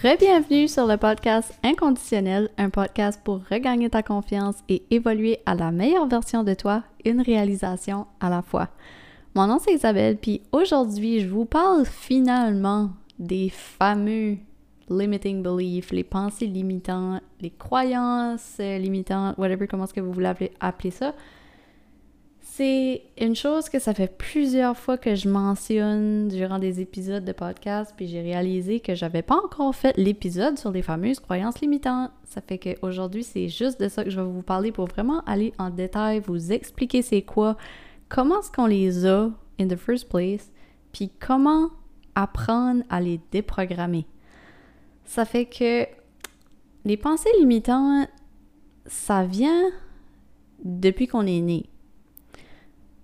Rebienvenue sur le podcast Inconditionnel, un podcast pour regagner ta confiance et évoluer à la meilleure version de toi, une réalisation à la fois. Mon nom c'est Isabelle, puis aujourd'hui je vous parle finalement des fameux limiting beliefs, les pensées limitantes, les croyances limitantes, whatever, comment est-ce que vous voulez appeler ça. C'est une chose que ça fait plusieurs fois que je mentionne durant des épisodes de podcast, puis j'ai réalisé que j'avais pas encore fait l'épisode sur les fameuses croyances limitantes. Ça fait qu'aujourd'hui, c'est juste de ça que je vais vous parler pour vraiment aller en détail, vous expliquer c'est quoi, comment est-ce qu'on les a in the first place, puis comment apprendre à les déprogrammer. Ça fait que les pensées limitantes, ça vient depuis qu'on est né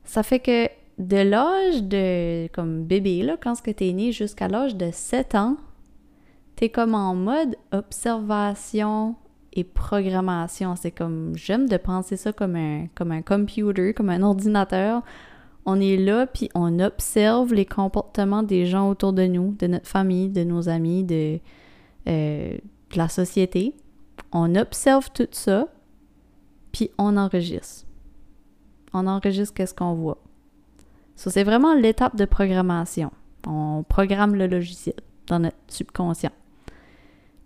ça fait que de l'âge de comme bébé, là, quand tu es né jusqu'à l'âge de 7 ans, tu es comme en mode observation et programmation. C'est comme, j'aime de penser ça comme un, comme un computer, comme un ordinateur. On est là, puis on observe les comportements des gens autour de nous, de notre famille, de nos amis, de, euh, de la société. On observe tout ça, puis on enregistre on enregistre qu'est-ce qu'on voit. Ça, c'est vraiment l'étape de programmation. On programme le logiciel dans notre subconscient.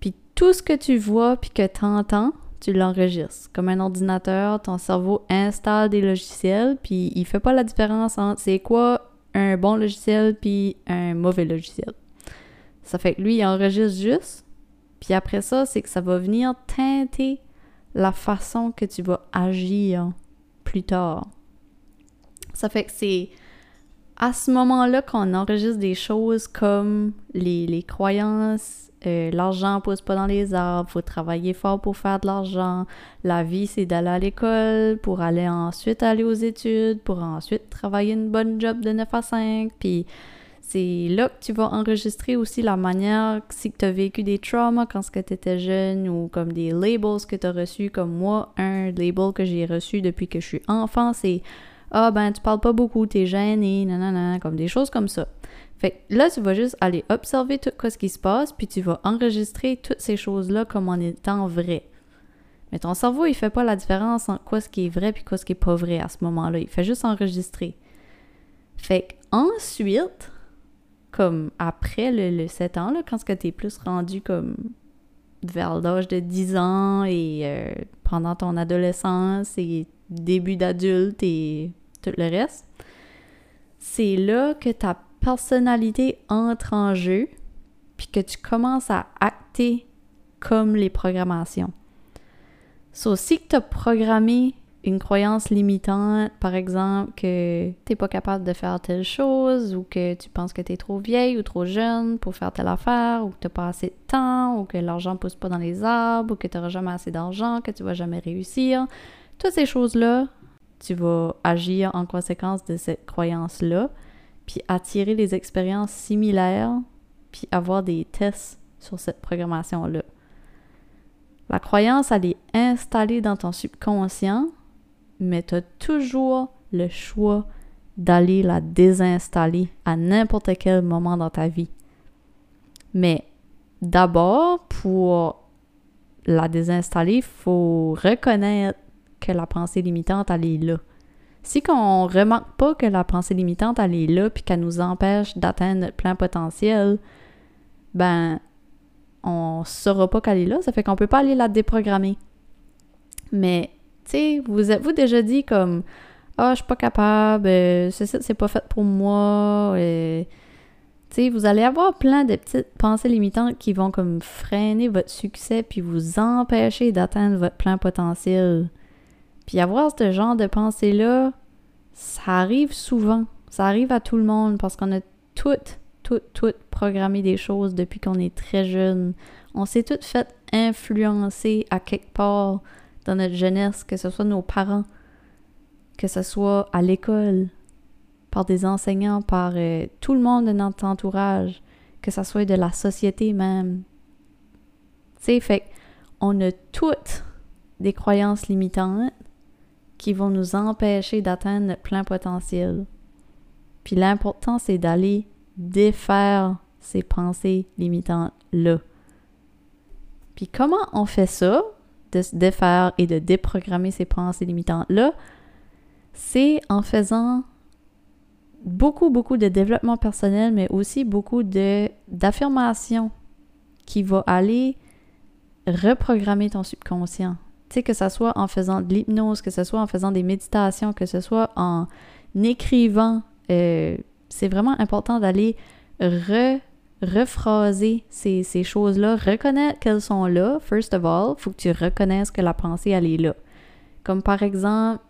Puis tout ce que tu vois puis que tu entends, tu l'enregistres. Comme un ordinateur, ton cerveau installe des logiciels puis il fait pas la différence entre c'est quoi un bon logiciel puis un mauvais logiciel. Ça fait que lui, il enregistre juste. Puis après ça, c'est que ça va venir teinter la façon que tu vas agir plus tard. Ça fait que c'est à ce moment-là qu'on enregistre des choses comme les, croyances, euh, l'argent pousse pas dans les arbres, faut travailler fort pour faire de l'argent, la vie c'est d'aller à l'école pour aller ensuite aller aux études, pour ensuite travailler une bonne job de 9 à 5, puis c'est là que tu vas enregistrer aussi la manière si tu as vécu des traumas quand tu étais jeune ou comme des labels que tu as reçus comme moi un label que j'ai reçu depuis que je suis enfant c'est ah ben tu parles pas beaucoup, t'es gêné, nanana, comme des choses comme ça. Fait que là, tu vas juste aller observer tout ce qui se passe, puis tu vas enregistrer toutes ces choses-là comme en étant vrai. Mais ton cerveau, il fait pas la différence entre quoi ce qui est vrai puis quoi ce qui est pas vrai à ce moment-là. Il fait juste enregistrer. Fait que ensuite, comme après le, 7 ans, là, quand tu es plus rendu comme vers l'âge de 10 ans et euh, pendant ton adolescence et début d'adulte et tout le reste, c'est là que ta personnalité entre en jeu, puis que tu commences à acter comme les programmations. So, si tu as programmé une croyance limitante, par exemple, que tu n'es pas capable de faire telle chose, ou que tu penses que tu es trop vieille ou trop jeune pour faire telle affaire, ou que tu n'as pas assez de temps, ou que l'argent pousse pas dans les arbres, ou que tu n'auras jamais assez d'argent, que tu vas jamais réussir, toutes ces choses-là, tu vas agir en conséquence de cette croyance-là, puis attirer les expériences similaires, puis avoir des tests sur cette programmation-là. La croyance, elle est installée dans ton subconscient, mais tu as toujours le choix d'aller la désinstaller à n'importe quel moment dans ta vie. Mais d'abord, pour la désinstaller, il faut reconnaître que la pensée limitante, elle est là. Si qu'on remarque pas que la pensée limitante, elle est là, puis qu'elle nous empêche d'atteindre notre plein potentiel, ben, on saura pas qu'elle est là, ça fait qu'on peut pas aller la déprogrammer. Mais, tu sais, vous êtes-vous déjà dit comme, ah, oh, je suis pas capable, euh, c'est pas fait pour moi, euh, tu sais, vous allez avoir plein de petites pensées limitantes qui vont comme freiner votre succès puis vous empêcher d'atteindre votre plein potentiel. Puis avoir ce genre de pensée-là, ça arrive souvent. Ça arrive à tout le monde parce qu'on a toutes, toutes, toutes programmé des choses depuis qu'on est très jeune. On s'est toutes fait influencer à quelque part dans notre jeunesse, que ce soit nos parents, que ce soit à l'école, par des enseignants, par euh, tout le monde de notre entourage, que ce soit de la société même. Tu sais, fait on a toutes des croyances limitantes qui vont nous empêcher d'atteindre notre plein potentiel. Puis l'important, c'est d'aller défaire ces pensées limitantes-là. Puis comment on fait ça, de se défaire et de déprogrammer ces pensées limitantes-là, c'est en faisant beaucoup, beaucoup de développement personnel, mais aussi beaucoup d'affirmations qui va aller reprogrammer ton subconscient. Tu sais, que ce soit en faisant de l'hypnose, que ce soit en faisant des méditations, que ce soit en écrivant. Euh, c'est vraiment important d'aller re, rephraser ces, ces choses-là, reconnaître qu'elles sont là, first of all. Faut que tu reconnaisses que la pensée, elle est là. Comme par exemple,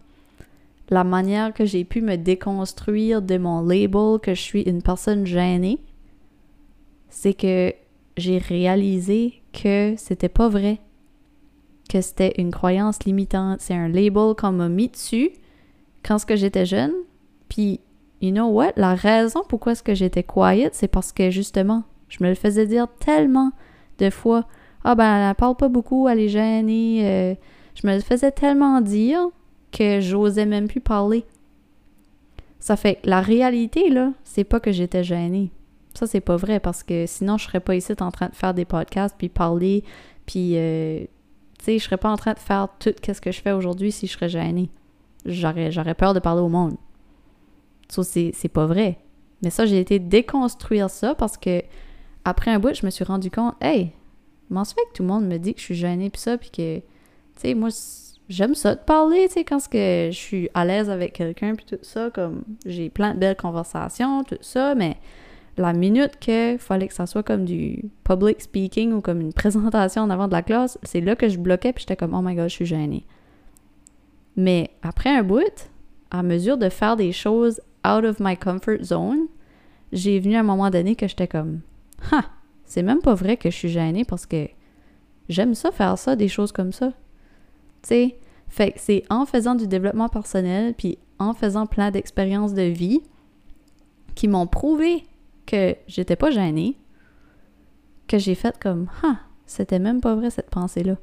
la manière que j'ai pu me déconstruire de mon label que je suis une personne gênée, c'est que j'ai réalisé que c'était pas vrai, que c'était une croyance limitante, c'est un label qu'on m'a mis dessus quand que j'étais jeune, puis you know what, la raison pourquoi ce que j'étais quiet, c'est parce que justement, je me le faisais dire tellement de fois, ah ben elle parle pas beaucoup, elle est gênée, euh, je me le faisais tellement dire que j'osais même plus parler. Ça fait la réalité, là, c'est pas que j'étais gênée. Ça, c'est pas vrai parce que sinon, je serais pas ici en train de faire des podcasts puis parler, puis, euh, sais, je serais pas en train de faire tout ce que je fais aujourd'hui si je serais gênée. J'aurais, peur de parler au monde. Ça, c'est, pas vrai. Mais ça, j'ai été déconstruire ça parce que après un bout, je me suis rendu compte, hey, comment se fait que tout le monde me dit que je suis gênée puis ça, puis que, tu sais, moi, j'aime ça de parler, tu sais, quand que je suis à l'aise avec quelqu'un, puis tout ça, comme j'ai plein de belles conversations, tout ça, mais la minute qu'il fallait que ça soit comme du public speaking ou comme une présentation en avant de la classe, c'est là que je bloquais, puis j'étais comme, oh my god, je suis gênée. Mais après un bout, à mesure de faire des choses out of my comfort zone, j'ai venu à un moment donné que j'étais comme, ha, c'est même pas vrai que je suis gênée parce que j'aime ça faire ça, des choses comme ça. Tu sais, fait que c'est en faisant du développement personnel, puis en faisant plein d'expériences de vie qui m'ont prouvé que j'étais pas gênée, que j'ai fait comme Ah, c'était même pas vrai cette pensée-là.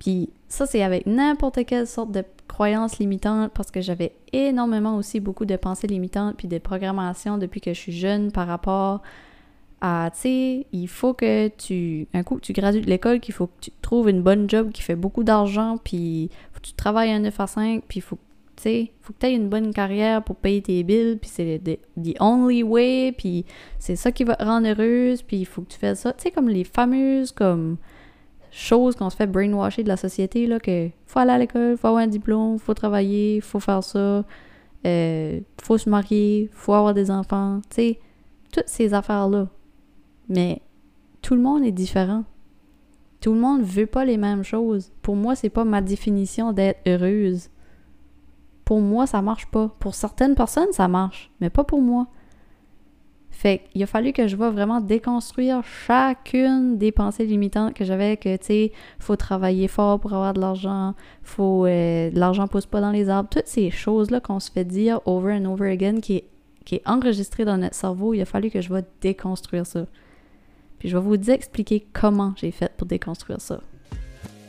Puis ça, c'est avec n'importe quelle sorte de croyance limitante parce que j'avais énormément aussi beaucoup de pensées limitantes puis de programmations depuis que je suis jeune par rapport à, tu sais, il faut que tu, un coup que tu gradues de l'école, qu'il faut que tu trouves une bonne job qui fait beaucoup d'argent, puis que tu travailles un 9 à 5, puis il faut, tu sais, faut que tu aies une bonne carrière pour payer tes billes, puis c'est the, only way, puis c'est ça qui va te rendre heureuse, puis il faut que tu fasses ça, tu sais, comme les fameuses, comme, choses qu'on se fait brainwasher de la société, là, que faut aller à l'école, faut avoir un diplôme, faut travailler, faut faire ça, euh, faut se marier, faut avoir des enfants, tu sais, toutes ces affaires-là. Mais tout le monde est différent. Tout le monde veut pas les mêmes choses. Pour moi, c'est pas ma définition d'être heureuse. Pour moi, ça marche pas. Pour certaines personnes, ça marche, mais pas pour moi. Fait qu'il a fallu que je vois vraiment déconstruire chacune des pensées limitantes que j'avais que, tu sais, faut travailler fort pour avoir de l'argent, faut... Euh, l'argent pousse pas dans les arbres. Toutes ces choses-là qu'on se fait dire over and over again qui est, qui dans notre cerveau, il a fallu que je vois déconstruire ça. Puis je vais vous expliquer comment j'ai fait pour déconstruire ça.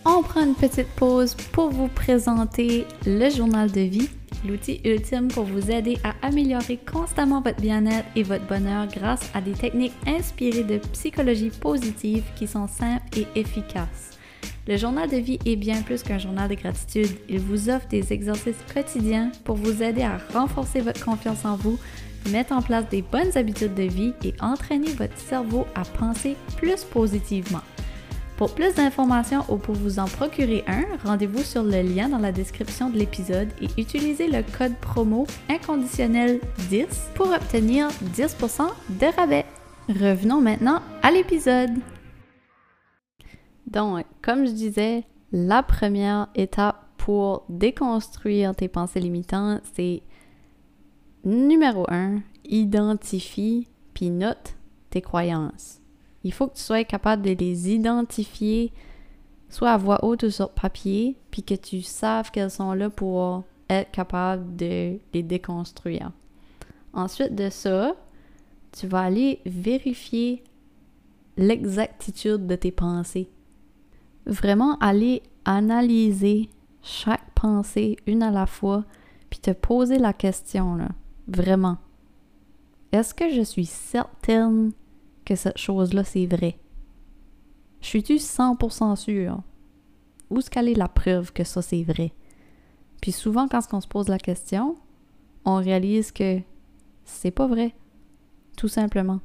On prend une petite pause pour vous présenter le journal de vie, l'outil ultime pour vous aider à améliorer constamment votre bien-être et votre bonheur grâce à des techniques inspirées de psychologie positive qui sont simples et efficaces. Le journal de vie est bien plus qu'un journal de gratitude. Il vous offre des exercices quotidiens pour vous aider à renforcer votre confiance en vous, mettre en place des bonnes habitudes de vie et entraîner votre cerveau à penser plus positivement. Pour plus d'informations ou pour vous en procurer un, rendez-vous sur le lien dans la description de l'épisode et utilisez le code promo inconditionnel 10 pour obtenir 10% de rabais. Revenons maintenant à l'épisode. Donc, comme je disais, la première étape pour déconstruire tes pensées limitantes, c'est Numéro 1, identifie puis note tes croyances. Il faut que tu sois capable de les identifier, soit à voix haute ou sur papier, puis que tu saves qu'elles sont là pour être capable de les déconstruire. Ensuite de ça, tu vas aller vérifier l'exactitude de tes pensées. Vraiment aller analyser chaque pensée une à la fois, puis te poser la question là. Vraiment. Est-ce que je suis certaine que cette chose-là, c'est vrai? Je suis-tu 100% sûre? Où est-ce qu'elle est la preuve que ça c'est vrai? Puis souvent, quand on se pose la question, on réalise que c'est pas vrai. Tout simplement.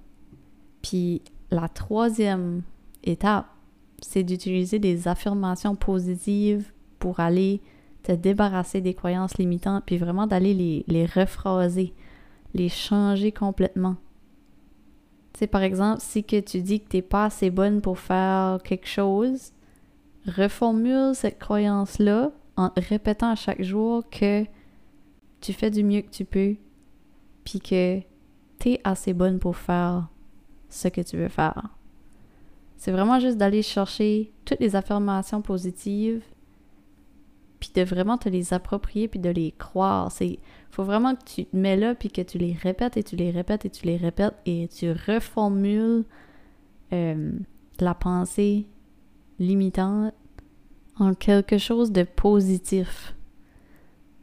Puis la troisième étape, c'est d'utiliser des affirmations positives pour aller te débarrasser des croyances limitantes, puis vraiment d'aller les, les rephraser, les changer complètement. Tu sais, par exemple, si que tu dis que t'es pas assez bonne pour faire quelque chose, reformule cette croyance-là en répétant à chaque jour que tu fais du mieux que tu peux, puis que t'es assez bonne pour faire ce que tu veux faire. C'est vraiment juste d'aller chercher toutes les affirmations positives, de vraiment te les approprier, puis de les croire. C'est faut vraiment que tu te mets là, puis que tu les répètes et tu les répètes et tu les répètes et tu reformules euh, la pensée limitante en quelque chose de positif.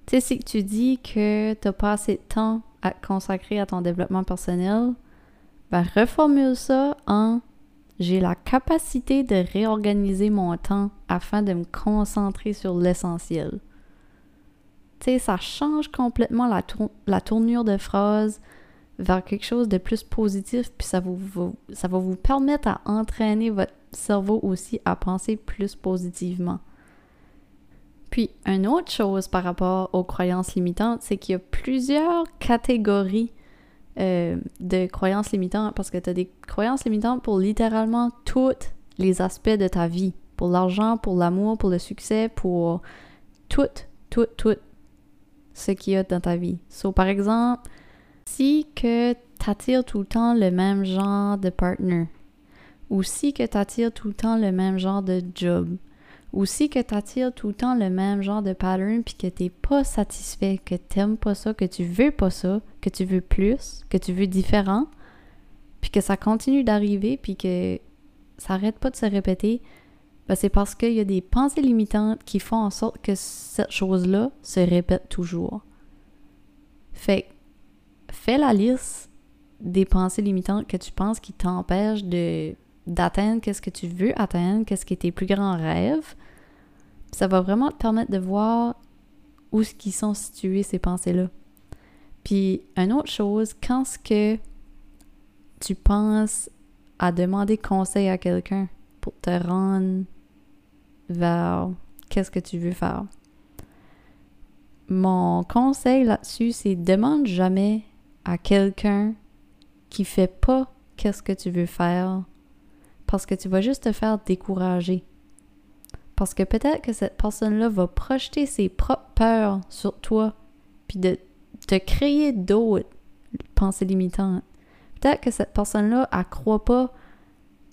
Tu sais, si tu dis que tu n'as pas assez de temps à consacrer à ton développement personnel, ben reformule ça en j'ai la capacité de réorganiser mon temps afin de me concentrer sur l'essentiel. Tu sais, ça change complètement la, la, tournure de phrase vers quelque chose de plus positif, puis ça, vous, ça va vous permettre à entraîner votre cerveau aussi à penser plus positivement. Puis, une autre chose par rapport aux croyances limitantes, c'est qu'il y a plusieurs catégories euh, de croyances limitantes parce que tu as des croyances limitantes pour littéralement tous les aspects de ta vie. Pour l'argent, pour l'amour, pour le succès, pour tout, tout, tout ce qu'il y a dans ta vie. So, par exemple, si que tu attires tout le temps le même genre de partner, ou si que tu attires tout le temps le même genre de job, ou si que tu attires tout le temps le même genre de pattern puis que t'es pas satisfait, que t'aimes pas ça, que tu veux pas ça, que tu veux plus, que tu veux différent, puis que ça continue d'arriver puis que ça arrête pas de se répéter, ben c'est parce qu'il y a des pensées limitantes qui font en sorte que cette chose-là se répète toujours. Fait fais la liste des pensées limitantes que tu penses qui t'empêchent d'atteindre qu'est-ce que tu veux atteindre, qu'est-ce qui est tes plus grands rêves. Ça va vraiment te permettre de voir où ce qui sont situées ces pensées-là. Puis, une autre chose, quand ce que tu penses à demander conseil à quelqu'un pour te rendre vers qu'est-ce que tu veux faire. Mon conseil là-dessus, c'est demande jamais à quelqu'un qui fait pas qu'est-ce que tu veux faire parce que tu vas juste te faire décourager. Parce que peut-être que cette personne-là va projeter ses propres peurs sur toi, puis de te créer d'autres pensées limitantes. Peut-être que cette personne-là, elle croit pas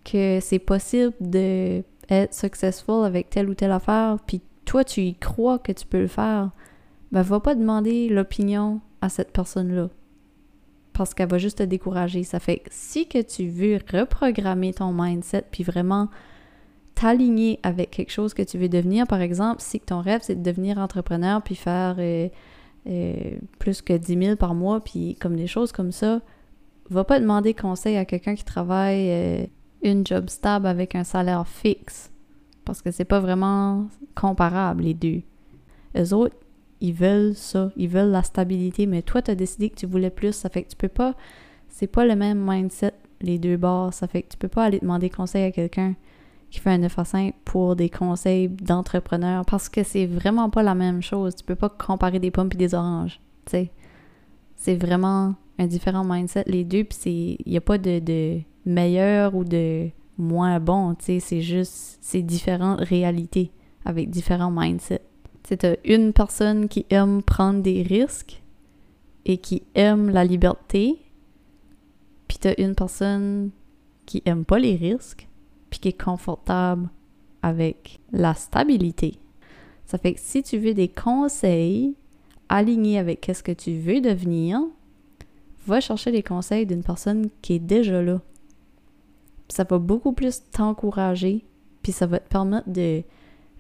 que c'est possible de être successful avec telle ou telle affaire, puis toi, tu y crois que tu peux le faire. Ben, va pas demander l'opinion à cette personne-là parce qu'elle va juste te décourager. Ça fait que si que tu veux reprogrammer ton mindset puis vraiment t'aligner avec quelque chose que tu veux devenir, par exemple, si ton rêve c'est de devenir entrepreneur puis faire euh, euh, plus que 10 000 par mois puis comme des choses comme ça, va pas demander conseil à quelqu'un qui travaille euh, une job stable avec un salaire fixe parce que c'est pas vraiment comparable les deux. Eux autres, ils veulent ça, ils veulent la stabilité, mais toi, tu as décidé que tu voulais plus, ça fait que tu peux pas, c'est pas le même mindset, les deux bords, ça fait que tu peux pas aller demander conseil à quelqu'un qui fait un 9 à 5 pour des conseils d'entrepreneur parce que c'est vraiment pas la même chose. Tu peux pas comparer des pommes et des oranges, tu sais. C'est vraiment un différent mindset, les deux, puis il n'y a pas de, de meilleur ou de moins bon, tu sais, c'est juste, c'est différentes réalités avec différents mindsets. C'est une personne qui aime prendre des risques et qui aime la liberté, puis t'as une personne qui aime pas les risques, qui est confortable avec la stabilité. Ça fait que si tu veux des conseils alignés avec qu'est-ce que tu veux devenir, va chercher les conseils d'une personne qui est déjà là. ça va beaucoup plus t'encourager, puis ça va te permettre de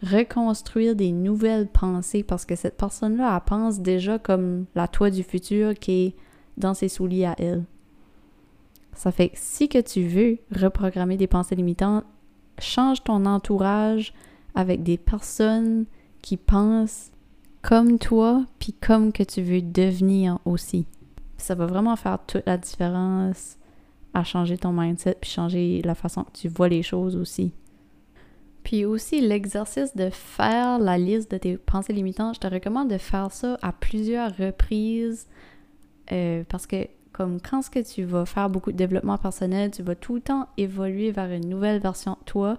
reconstruire des nouvelles pensées parce que cette personne-là, elle pense déjà comme la toi du futur qui est dans ses souliers à elle. Ça fait que si que tu veux reprogrammer des pensées limitantes, change ton entourage avec des personnes qui pensent comme toi, puis comme que tu veux devenir aussi. Ça va vraiment faire toute la différence à changer ton mindset, puis changer la façon que tu vois les choses aussi. Puis aussi l'exercice de faire la liste de tes pensées limitantes, je te recommande de faire ça à plusieurs reprises euh, parce que comme quand ce que tu vas faire beaucoup de développement personnel, tu vas tout le temps évoluer vers une nouvelle version de toi.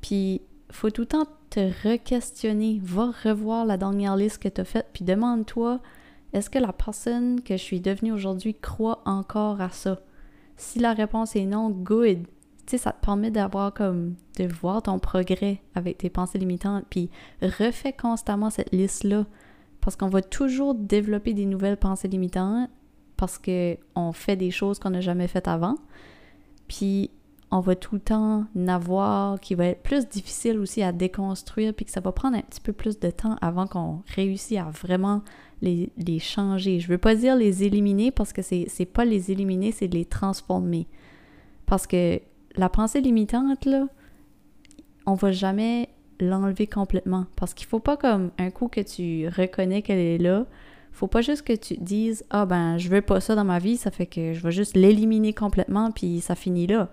Puis faut tout le temps te re-questionner, va revoir la dernière liste que tu as faite, puis demande-toi est-ce que la personne que je suis devenue aujourd'hui croit encore à ça? Si la réponse est non, good tu sais, ça te permet d'avoir comme, de voir ton progrès avec tes pensées limitantes, puis refais constamment cette liste-là, parce qu'on va toujours développer des nouvelles pensées limitantes, parce qu'on fait des choses qu'on n'a jamais faites avant, puis on va tout le temps n'avoir qui va être plus difficile aussi à déconstruire, puis que ça va prendre un petit peu plus de temps avant qu'on réussisse à vraiment les, changer. Je veux pas dire les éliminer, parce que c'est pas les éliminer, c'est les transformer. Parce que la pensée limitante, là, on va jamais l'enlever complètement. Parce qu'il faut pas comme un coup que tu reconnais qu'elle est là, faut pas juste que tu te dises Ah ben je veux pas ça dans ma vie, ça fait que je vais juste l'éliminer complètement puis ça finit là.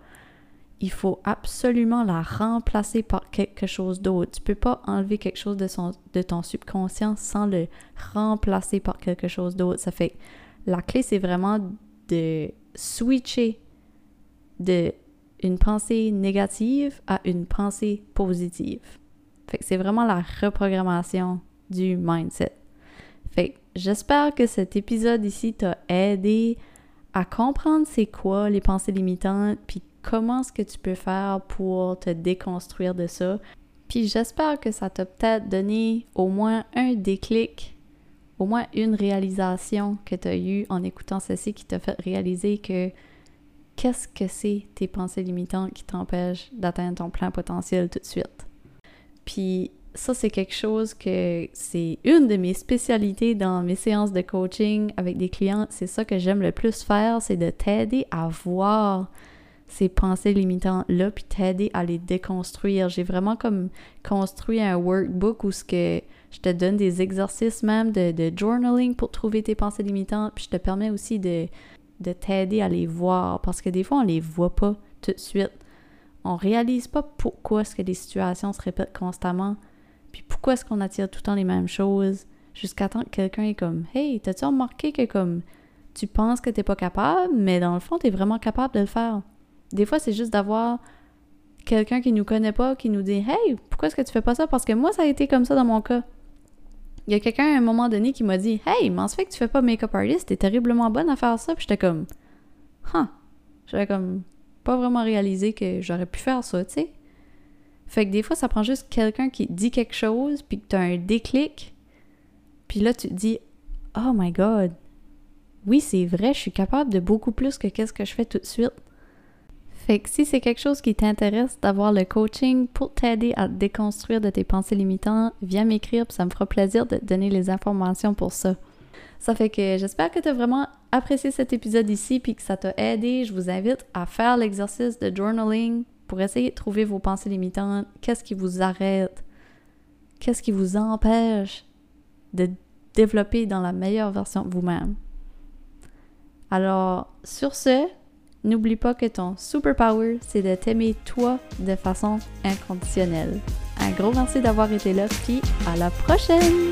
Il faut absolument la remplacer par quelque chose d'autre. Tu peux pas enlever quelque chose de, son, ton subconscient sans le remplacer par quelque chose d'autre. Ça fait la clé c'est vraiment de switcher de une pensée négative à une pensée positive. Fait que c'est vraiment la reprogrammation du mindset. J'espère que cet épisode ici t'a aidé à comprendre c'est quoi les pensées limitantes, puis comment est-ce que tu peux faire pour te déconstruire de ça. Puis j'espère que ça t'a peut-être donné au moins un déclic, au moins une réalisation que tu as eue en écoutant ceci qui t'a fait réaliser que qu'est-ce que c'est tes pensées limitantes qui t'empêchent d'atteindre ton plein potentiel tout de suite. Puis ça, c'est quelque chose que c'est une de mes spécialités dans mes séances de coaching avec des clients. C'est ça que j'aime le plus faire, c'est de t'aider à voir ces pensées limitantes-là, puis t'aider à les déconstruire. J'ai vraiment comme construit un workbook où ce que je te donne des exercices même de, de journaling pour trouver tes pensées limitantes, puis je te permets aussi de de t'aider à les voir parce que des fois, on les voit pas tout de suite. On réalise pas pourquoi est-ce que les situations se répètent constamment, puis pourquoi est-ce qu'on attire tout le temps les mêmes choses, jusqu'à temps que quelqu'un est comme Hey, t'as-tu remarqué que comme tu penses que t'es pas capable, mais dans le fond, t'es vraiment capable de le faire. Des fois, c'est juste d'avoir quelqu'un qui nous connaît pas, qui nous dit Hey, pourquoi est-ce que tu fais pas ça? Parce que moi, ça a été comme ça dans mon cas. Il y a quelqu'un à un moment donné qui m'a dit Hey, mais se fait que tu fais pas make-up artist, t'es terriblement bonne à faire ça. Puis j'étais comme Huh. J'avais comme pas vraiment réalisé que j'aurais pu faire ça, tu sais. Fait que des fois, ça prend juste quelqu'un qui dit quelque chose, puis que t'as un déclic. Puis là, tu te dis Oh my god, oui, c'est vrai, je suis capable de beaucoup plus que qu'est-ce que je fais tout de suite. Fait que si c'est quelque chose qui t'intéresse d'avoir le coaching pour t'aider à déconstruire de tes pensées limitantes, viens m'écrire, puis ça me fera plaisir de te donner les informations pour ça. Ça fait que j'espère que tu as vraiment apprécié cet épisode ici puis que ça t'a aidé. Je vous invite à faire l'exercice de journaling pour essayer de trouver vos pensées limitantes. Qu'est-ce qui vous arrête? Qu'est-ce qui vous empêche de développer dans la meilleure version de vous-même? Alors, sur ce, N'oublie pas que ton superpower, c'est de t'aimer toi de façon inconditionnelle. Un gros merci d'avoir été là, puis à la prochaine!